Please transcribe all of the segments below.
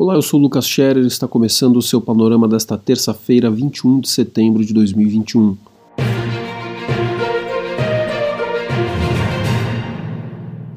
Olá, eu sou Lucas Scherer e está começando o seu panorama desta terça-feira, 21 de setembro de 2021.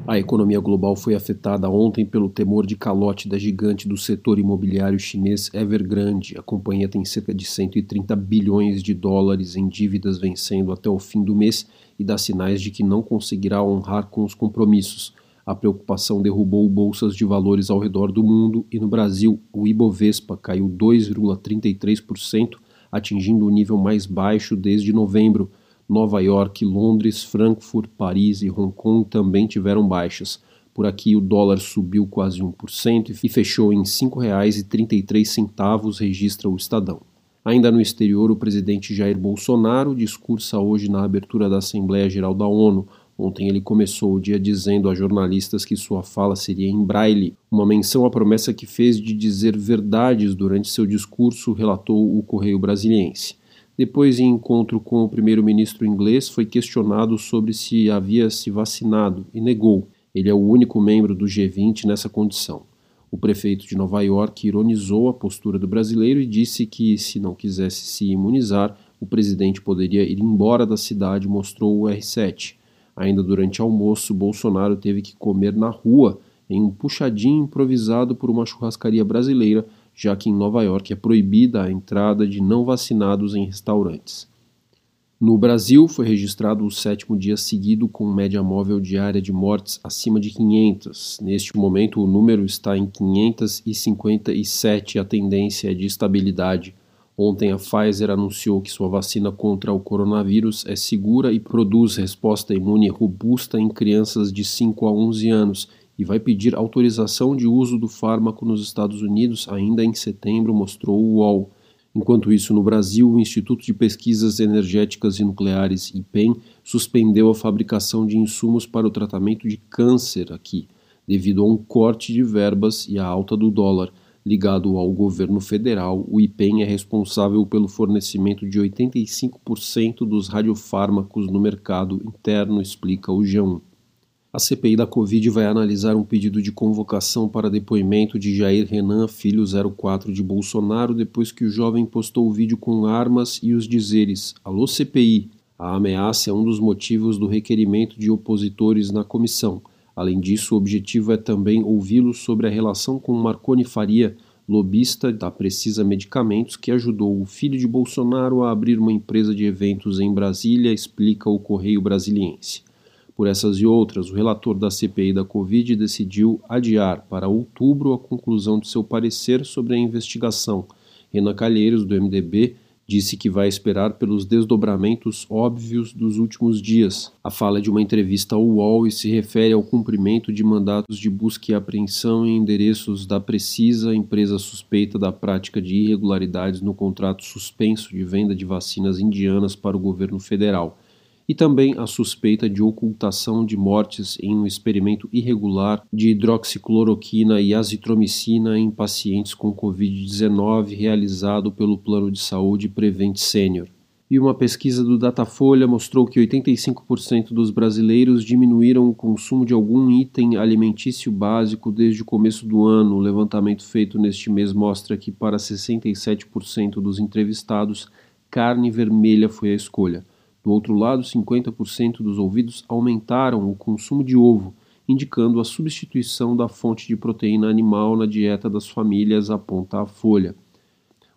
A economia global foi afetada ontem pelo temor de calote da gigante do setor imobiliário chinês Evergrande. A companhia tem cerca de 130 bilhões de dólares em dívidas vencendo até o fim do mês e dá sinais de que não conseguirá honrar com os compromissos. A preocupação derrubou bolsas de valores ao redor do mundo e no Brasil o Ibovespa caiu 2,33%, atingindo o nível mais baixo desde novembro. Nova York, Londres, Frankfurt, Paris e Hong Kong também tiveram baixas. Por aqui o dólar subiu quase 1% e fechou em R$ 5,33, registra o Estadão. Ainda no exterior, o presidente Jair Bolsonaro discursa hoje na abertura da Assembleia Geral da ONU. Ontem ele começou o dia dizendo a jornalistas que sua fala seria em braille, uma menção à promessa que fez de dizer verdades durante seu discurso, relatou o Correio Brasiliense. Depois, em encontro com o primeiro-ministro inglês, foi questionado sobre se havia se vacinado e negou. Ele é o único membro do G20 nessa condição. O prefeito de Nova York ironizou a postura do brasileiro e disse que, se não quisesse se imunizar, o presidente poderia ir embora da cidade, mostrou o R7. Ainda durante almoço, Bolsonaro teve que comer na rua, em um puxadinho improvisado por uma churrascaria brasileira, já que em Nova York é proibida a entrada de não vacinados em restaurantes. No Brasil, foi registrado o sétimo dia seguido com média móvel diária de mortes acima de 500. Neste momento, o número está em 557 e a tendência é de estabilidade. Ontem, a Pfizer anunciou que sua vacina contra o coronavírus é segura e produz resposta imune robusta em crianças de 5 a 11 anos e vai pedir autorização de uso do fármaco nos Estados Unidos ainda em setembro, mostrou o UOL. Enquanto isso, no Brasil, o Instituto de Pesquisas Energéticas e Nucleares, IPEN, suspendeu a fabricação de insumos para o tratamento de câncer aqui, devido a um corte de verbas e à alta do dólar. Ligado ao governo federal, o IPEN é responsável pelo fornecimento de 85% dos radiofármacos no mercado interno, explica o G1. A CPI da Covid vai analisar um pedido de convocação para depoimento de Jair Renan, filho 04 de Bolsonaro, depois que o jovem postou o vídeo com armas e os dizeres: Alô CPI. A ameaça é um dos motivos do requerimento de opositores na comissão. Além disso, o objetivo é também ouvi-lo sobre a relação com Marconi Faria, lobista da Precisa Medicamentos, que ajudou o filho de Bolsonaro a abrir uma empresa de eventos em Brasília, explica o Correio Brasiliense. Por essas e outras, o relator da CPI da Covid decidiu adiar para outubro a conclusão de seu parecer sobre a investigação. Renan Calheiros, do MDB, disse que vai esperar pelos desdobramentos óbvios dos últimos dias. A fala de uma entrevista ao UOL e se refere ao cumprimento de mandatos de busca e apreensão em endereços da Precisa, empresa suspeita da prática de irregularidades no contrato suspenso de venda de vacinas indianas para o governo federal e também a suspeita de ocultação de mortes em um experimento irregular de hidroxicloroquina e azitromicina em pacientes com Covid-19 realizado pelo Plano de Saúde Prevent Senior. E uma pesquisa do Datafolha mostrou que 85% dos brasileiros diminuíram o consumo de algum item alimentício básico desde o começo do ano. O levantamento feito neste mês mostra que, para 67% dos entrevistados, carne vermelha foi a escolha. Do outro lado, 50% dos ouvidos aumentaram o consumo de ovo, indicando a substituição da fonte de proteína animal na dieta das famílias, aponta a Folha.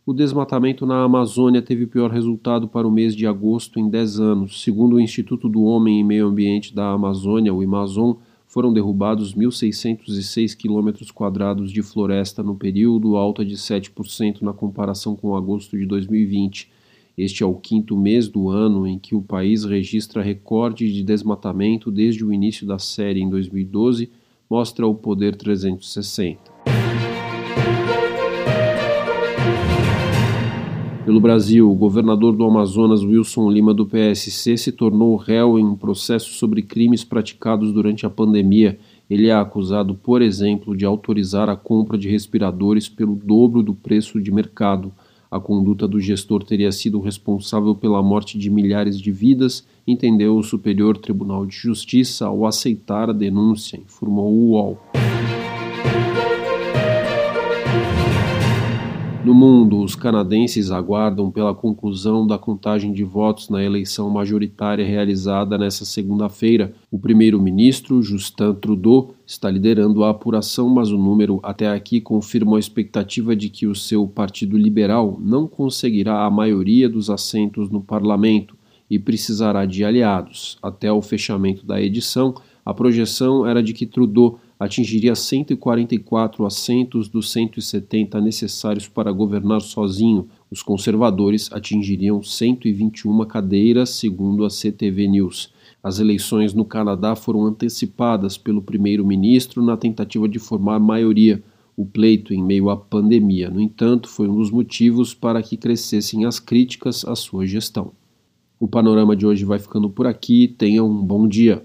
O desmatamento na Amazônia teve o pior resultado para o mês de agosto em 10 anos. Segundo o Instituto do Homem e Meio Ambiente da Amazônia, o Amazon, foram derrubados 1.606 quilômetros quadrados de floresta no período, alta de 7% na comparação com agosto de 2020. Este é o quinto mês do ano em que o país registra recorde de desmatamento desde o início da série em 2012, mostra o Poder 360. Pelo Brasil, o governador do Amazonas, Wilson Lima, do PSC, se tornou réu em um processo sobre crimes praticados durante a pandemia. Ele é acusado, por exemplo, de autorizar a compra de respiradores pelo dobro do preço de mercado. A conduta do gestor teria sido responsável pela morte de milhares de vidas, entendeu o Superior Tribunal de Justiça ao aceitar a denúncia, informou o UOL. Mundo, os canadenses aguardam pela conclusão da contagem de votos na eleição majoritária realizada nesta segunda-feira. O primeiro-ministro, Justin Trudeau, está liderando a apuração, mas o número até aqui confirma a expectativa de que o seu Partido Liberal não conseguirá a maioria dos assentos no parlamento e precisará de aliados. Até o fechamento da edição, a projeção era de que Trudeau atingiria 144 assentos dos 170 necessários para governar sozinho. Os conservadores atingiriam 121 cadeiras, segundo a CTV News. As eleições no Canadá foram antecipadas pelo primeiro-ministro na tentativa de formar maioria. O pleito em meio à pandemia, no entanto, foi um dos motivos para que crescessem as críticas à sua gestão. O panorama de hoje vai ficando por aqui. Tenha um bom dia.